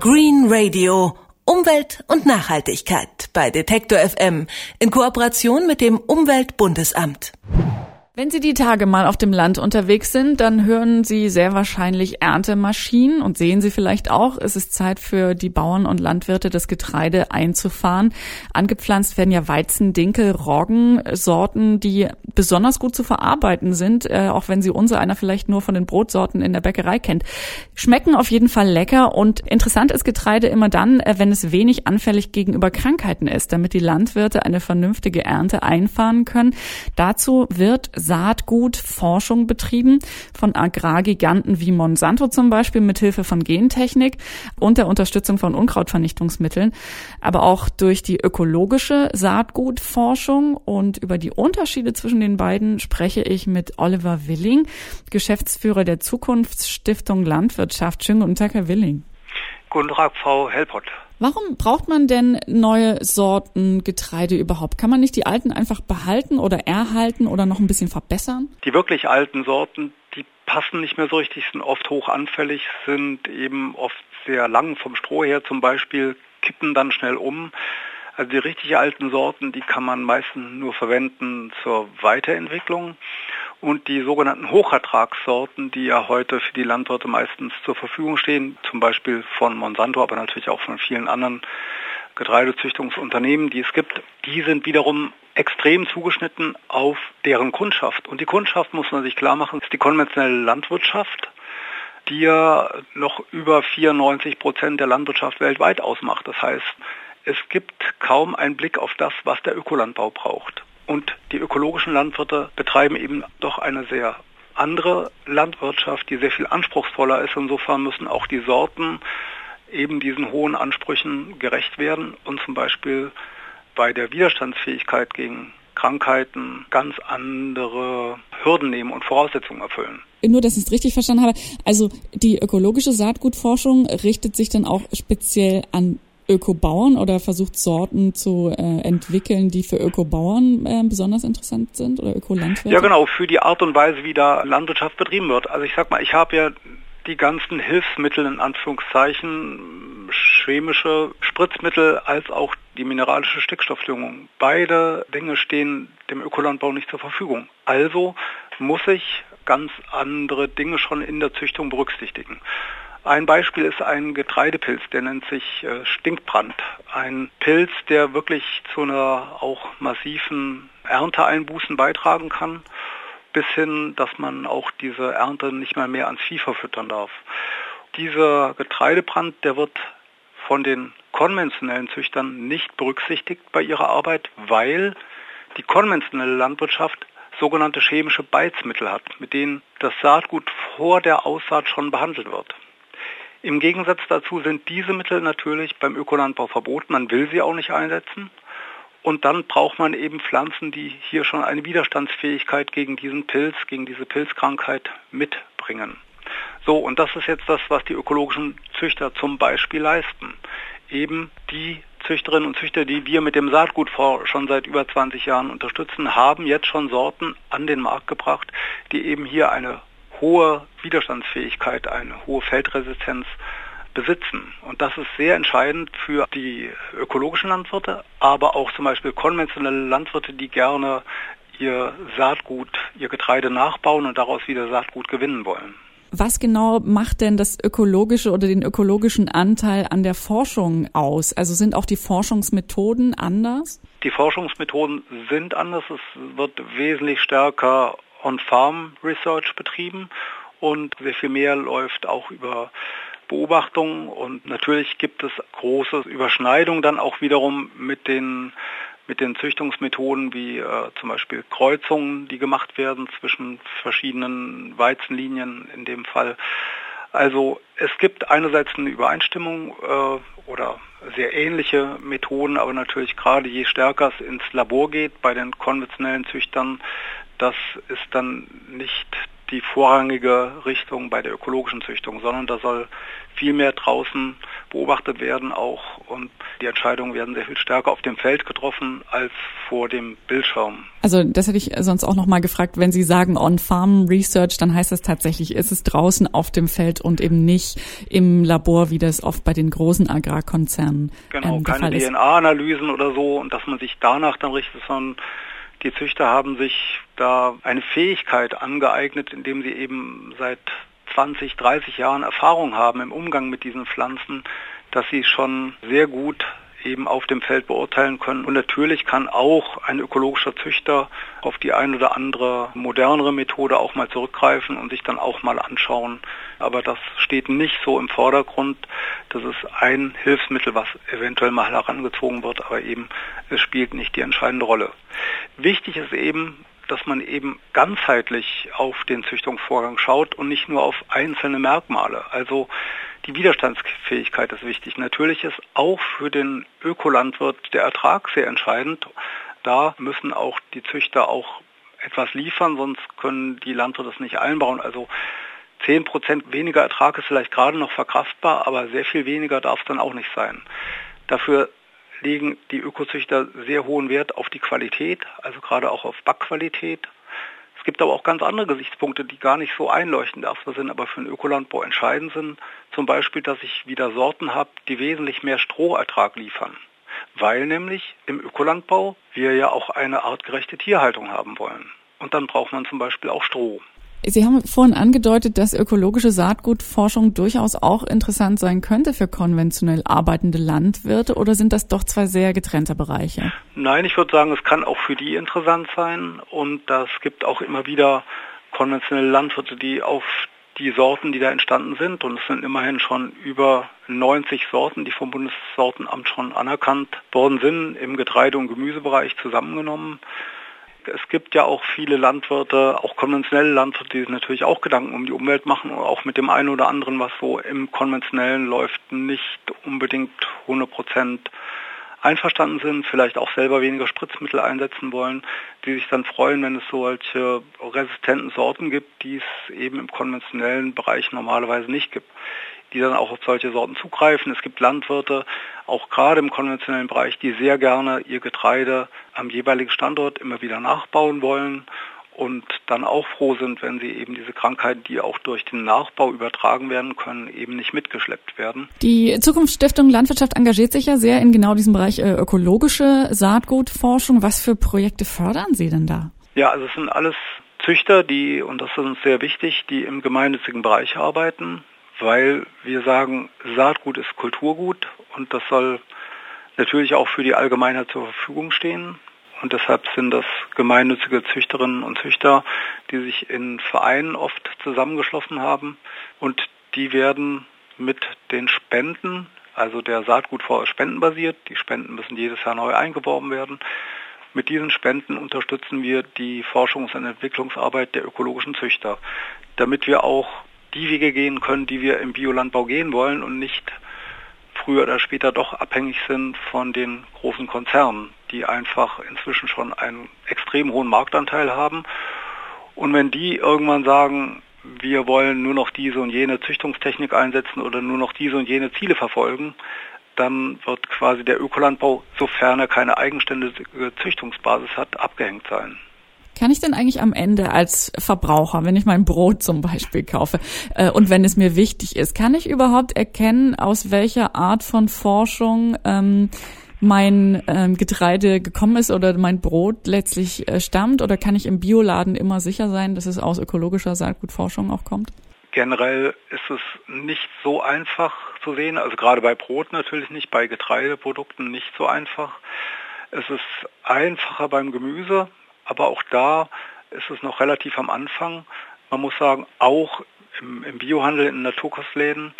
Green Radio. Umwelt und Nachhaltigkeit bei Detektor FM in Kooperation mit dem Umweltbundesamt. Wenn Sie die Tage mal auf dem Land unterwegs sind, dann hören Sie sehr wahrscheinlich Erntemaschinen und sehen Sie vielleicht auch, es ist Zeit für die Bauern und Landwirte, das Getreide einzufahren. Angepflanzt werden ja Weizen, Dinkel, Roggen, Sorten, die besonders gut zu verarbeiten sind, äh, auch wenn Sie unser einer vielleicht nur von den Brotsorten in der Bäckerei kennt. Schmecken auf jeden Fall lecker und interessant ist Getreide immer dann, äh, wenn es wenig anfällig gegenüber Krankheiten ist, damit die Landwirte eine vernünftige Ernte einfahren können. Dazu wird Saatgutforschung betrieben von Agrargiganten wie Monsanto zum Beispiel mithilfe von Gentechnik und der Unterstützung von Unkrautvernichtungsmitteln, aber auch durch die ökologische Saatgutforschung und über die Unterschiede zwischen den beiden spreche ich mit Oliver Willing, Geschäftsführer der Zukunftsstiftung Landwirtschaft. Schönen guten Tag, Herr Willing. Guten Tag, Frau Helpott. Warum braucht man denn neue Sorten Getreide überhaupt? Kann man nicht die alten einfach behalten oder erhalten oder noch ein bisschen verbessern? Die wirklich alten Sorten, die passen nicht mehr so richtig, sind oft hoch anfällig, sind eben oft sehr lang vom Stroh her zum Beispiel, kippen dann schnell um. Also die richtig alten Sorten, die kann man meistens nur verwenden zur Weiterentwicklung. Und die sogenannten Hochertragssorten, die ja heute für die Landwirte meistens zur Verfügung stehen, zum Beispiel von Monsanto, aber natürlich auch von vielen anderen Getreidezüchtungsunternehmen, die es gibt, die sind wiederum extrem zugeschnitten auf deren Kundschaft. Und die Kundschaft, muss man sich klar machen, ist die konventionelle Landwirtschaft, die ja noch über 94 Prozent der Landwirtschaft weltweit ausmacht. Das heißt, es gibt kaum einen Blick auf das, was der Ökolandbau braucht. Und die ökologischen Landwirte betreiben eben doch eine sehr andere Landwirtschaft, die sehr viel anspruchsvoller ist. Insofern müssen auch die Sorten eben diesen hohen Ansprüchen gerecht werden und zum Beispiel bei der Widerstandsfähigkeit gegen Krankheiten ganz andere Hürden nehmen und Voraussetzungen erfüllen. Nur, dass ich es richtig verstanden habe. Also die ökologische Saatgutforschung richtet sich dann auch speziell an Ökobauern oder versucht Sorten zu äh, entwickeln, die für Ökobauern äh, besonders interessant sind oder Ökolandwirte? Ja genau, für die Art und Weise, wie da Landwirtschaft betrieben wird. Also ich sag mal, ich habe ja die ganzen Hilfsmittel in Anführungszeichen, chemische Spritzmittel als auch die mineralische Stickstoffdüngung. Beide Dinge stehen dem Ökolandbau nicht zur Verfügung. Also muss ich ganz andere Dinge schon in der Züchtung berücksichtigen. Ein Beispiel ist ein Getreidepilz, der nennt sich äh, Stinkbrand. Ein Pilz, der wirklich zu einer auch massiven Ernteeinbußen beitragen kann, bis hin, dass man auch diese Ernte nicht mal mehr ans Vieh verfüttern darf. Dieser Getreidebrand, der wird von den konventionellen Züchtern nicht berücksichtigt bei ihrer Arbeit, weil die konventionelle Landwirtschaft sogenannte chemische Beizmittel hat, mit denen das Saatgut vor der Aussaat schon behandelt wird. Im Gegensatz dazu sind diese Mittel natürlich beim Ökolandbau verboten. Man will sie auch nicht einsetzen. Und dann braucht man eben Pflanzen, die hier schon eine Widerstandsfähigkeit gegen diesen Pilz, gegen diese Pilzkrankheit mitbringen. So, und das ist jetzt das, was die ökologischen Züchter zum Beispiel leisten. Eben die Züchterinnen und Züchter, die wir mit dem Saatgutfonds schon seit über 20 Jahren unterstützen, haben jetzt schon Sorten an den Markt gebracht, die eben hier eine hohe Widerstandsfähigkeit, eine hohe Feldresistenz besitzen. Und das ist sehr entscheidend für die ökologischen Landwirte, aber auch zum Beispiel konventionelle Landwirte, die gerne ihr Saatgut, ihr Getreide nachbauen und daraus wieder Saatgut gewinnen wollen. Was genau macht denn das ökologische oder den ökologischen Anteil an der Forschung aus? Also sind auch die Forschungsmethoden anders? Die Forschungsmethoden sind anders. Es wird wesentlich stärker On-Farm-Research betrieben und sehr viel mehr läuft auch über Beobachtungen und natürlich gibt es große Überschneidungen dann auch wiederum mit den mit den Züchtungsmethoden wie äh, zum Beispiel Kreuzungen, die gemacht werden zwischen verschiedenen Weizenlinien in dem Fall. Also es gibt einerseits eine Übereinstimmung äh, oder sehr ähnliche Methoden, aber natürlich gerade je stärker es ins Labor geht bei den konventionellen Züchtern, das ist dann nicht die vorrangige Richtung bei der ökologischen Züchtung, sondern da soll viel mehr draußen beobachtet werden auch und die Entscheidungen werden sehr viel stärker auf dem Feld getroffen als vor dem Bildschirm. Also das hätte ich sonst auch noch mal gefragt, wenn Sie sagen On-Farm Research, dann heißt das tatsächlich, ist es draußen auf dem Feld und eben nicht im Labor, wie das oft bei den großen Agrarkonzernen Genau, ähm, keine DNA-Analysen oder so und dass man sich danach dann richtet, sondern die Züchter haben sich da eine Fähigkeit angeeignet, indem sie eben seit 20, 30 Jahren Erfahrung haben im Umgang mit diesen Pflanzen, dass sie schon sehr gut eben auf dem Feld beurteilen können. Und natürlich kann auch ein ökologischer Züchter auf die ein oder andere modernere Methode auch mal zurückgreifen und sich dann auch mal anschauen. Aber das steht nicht so im Vordergrund. Das ist ein Hilfsmittel, was eventuell mal herangezogen wird, aber eben es spielt nicht die entscheidende Rolle. Wichtig ist eben, dass man eben ganzheitlich auf den Züchtungsvorgang schaut und nicht nur auf einzelne Merkmale. Also die Widerstandsfähigkeit ist wichtig. Natürlich ist auch für den Ökolandwirt der Ertrag sehr entscheidend. Da müssen auch die Züchter auch etwas liefern, sonst können die Landwirte das nicht einbauen. Also 10 Prozent weniger Ertrag ist vielleicht gerade noch verkraftbar, aber sehr viel weniger darf es dann auch nicht sein. Dafür legen die Ökozüchter sehr hohen Wert auf die Qualität, also gerade auch auf Backqualität. Es gibt aber auch ganz andere Gesichtspunkte, die gar nicht so einleuchtend erstmal sind, aber für den Ökolandbau entscheidend sind. Zum Beispiel, dass ich wieder Sorten habe, die wesentlich mehr Strohertrag liefern. Weil nämlich im Ökolandbau wir ja auch eine artgerechte Tierhaltung haben wollen. Und dann braucht man zum Beispiel auch Stroh. Sie haben vorhin angedeutet, dass ökologische Saatgutforschung durchaus auch interessant sein könnte für konventionell arbeitende Landwirte oder sind das doch zwei sehr getrennte Bereiche? Nein, ich würde sagen, es kann auch für die interessant sein. Und das gibt auch immer wieder konventionelle Landwirte, die auf die Sorten, die da entstanden sind, und es sind immerhin schon über 90 Sorten, die vom Bundessortenamt schon anerkannt worden sind, im Getreide- und Gemüsebereich zusammengenommen es gibt ja auch viele Landwirte, auch konventionelle Landwirte, die sich natürlich auch Gedanken um die Umwelt machen und auch mit dem einen oder anderen, was so im konventionellen läuft, nicht unbedingt 100 Prozent einverstanden sind, vielleicht auch selber weniger Spritzmittel einsetzen wollen, die sich dann freuen, wenn es solche resistenten Sorten gibt, die es eben im konventionellen Bereich normalerweise nicht gibt die dann auch auf solche Sorten zugreifen. Es gibt Landwirte, auch gerade im konventionellen Bereich, die sehr gerne ihr Getreide am jeweiligen Standort immer wieder nachbauen wollen und dann auch froh sind, wenn sie eben diese Krankheiten, die auch durch den Nachbau übertragen werden können, eben nicht mitgeschleppt werden. Die Zukunftsstiftung Landwirtschaft engagiert sich ja sehr in genau diesem Bereich äh, ökologische Saatgutforschung. Was für Projekte fördern Sie denn da? Ja, also es sind alles Züchter, die, und das ist uns sehr wichtig, die im gemeinnützigen Bereich arbeiten weil wir sagen, Saatgut ist Kulturgut und das soll natürlich auch für die Allgemeinheit zur Verfügung stehen. Und deshalb sind das gemeinnützige Züchterinnen und Züchter, die sich in Vereinen oft zusammengeschlossen haben und die werden mit den Spenden, also der Saatgutfonds ist spendenbasiert, die Spenden müssen jedes Jahr neu eingeworben werden. Mit diesen Spenden unterstützen wir die Forschungs- und Entwicklungsarbeit der ökologischen Züchter, damit wir auch die Wege gehen können, die wir im Biolandbau gehen wollen und nicht früher oder später doch abhängig sind von den großen Konzernen, die einfach inzwischen schon einen extrem hohen Marktanteil haben. Und wenn die irgendwann sagen, wir wollen nur noch diese und jene Züchtungstechnik einsetzen oder nur noch diese und jene Ziele verfolgen, dann wird quasi der Ökolandbau, sofern er keine eigenständige Züchtungsbasis hat, abgehängt sein. Kann ich denn eigentlich am Ende als Verbraucher, wenn ich mein Brot zum Beispiel kaufe äh, und wenn es mir wichtig ist, kann ich überhaupt erkennen, aus welcher Art von Forschung ähm, mein ähm, Getreide gekommen ist oder mein Brot letztlich äh, stammt? Oder kann ich im Bioladen immer sicher sein, dass es aus ökologischer Saatgutforschung auch kommt? Generell ist es nicht so einfach zu sehen, also gerade bei Brot natürlich nicht, bei Getreideprodukten nicht so einfach. Es ist einfacher beim Gemüse, aber auch da ist es noch relativ am Anfang. Man muss sagen, auch im, im Biohandel, in Naturkostläden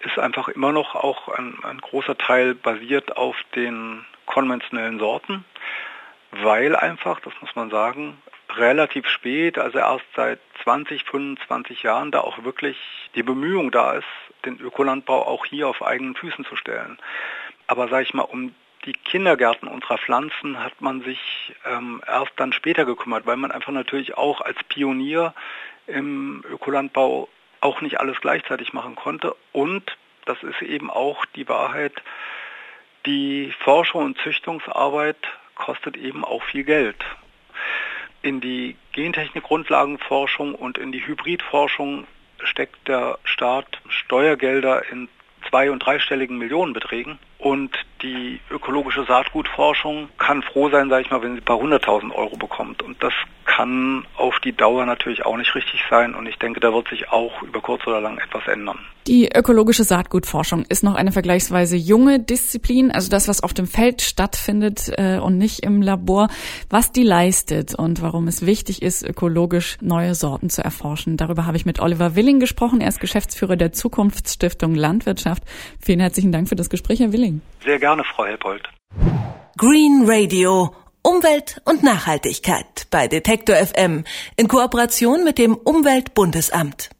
ist einfach immer noch auch ein, ein großer Teil basiert auf den konventionellen Sorten, weil einfach, das muss man sagen, relativ spät, also erst seit 20, 25 Jahren, da auch wirklich die Bemühung da ist, den Ökolandbau auch hier auf eigenen Füßen zu stellen. Aber sage ich mal, um die Kindergärten unserer Pflanzen hat man sich ähm, erst dann später gekümmert, weil man einfach natürlich auch als Pionier im Ökolandbau auch nicht alles gleichzeitig machen konnte und das ist eben auch die Wahrheit, die Forschung und Züchtungsarbeit kostet eben auch viel Geld. In die Gentechnik-Grundlagenforschung und in die Hybridforschung steckt der Staat Steuergelder in zwei- und dreistelligen Millionenbeträgen. Und die ökologische Saatgutforschung kann froh sein, sage ich mal, wenn sie ein paar hunderttausend Euro bekommt. Und das kann auf die Dauer natürlich auch nicht richtig sein. Und ich denke, da wird sich auch über kurz oder lang etwas ändern. Die ökologische Saatgutforschung ist noch eine vergleichsweise junge Disziplin, also das, was auf dem Feld stattfindet äh, und nicht im Labor. Was die leistet und warum es wichtig ist, ökologisch neue Sorten zu erforschen. Darüber habe ich mit Oliver Willing gesprochen. Er ist Geschäftsführer der Zukunftsstiftung Landwirtschaft. Vielen herzlichen Dank für das Gespräch, Herr Willing. Sehr gerne, Frau Helpold. Green Radio. Umwelt und Nachhaltigkeit bei Detektor FM in Kooperation mit dem Umweltbundesamt.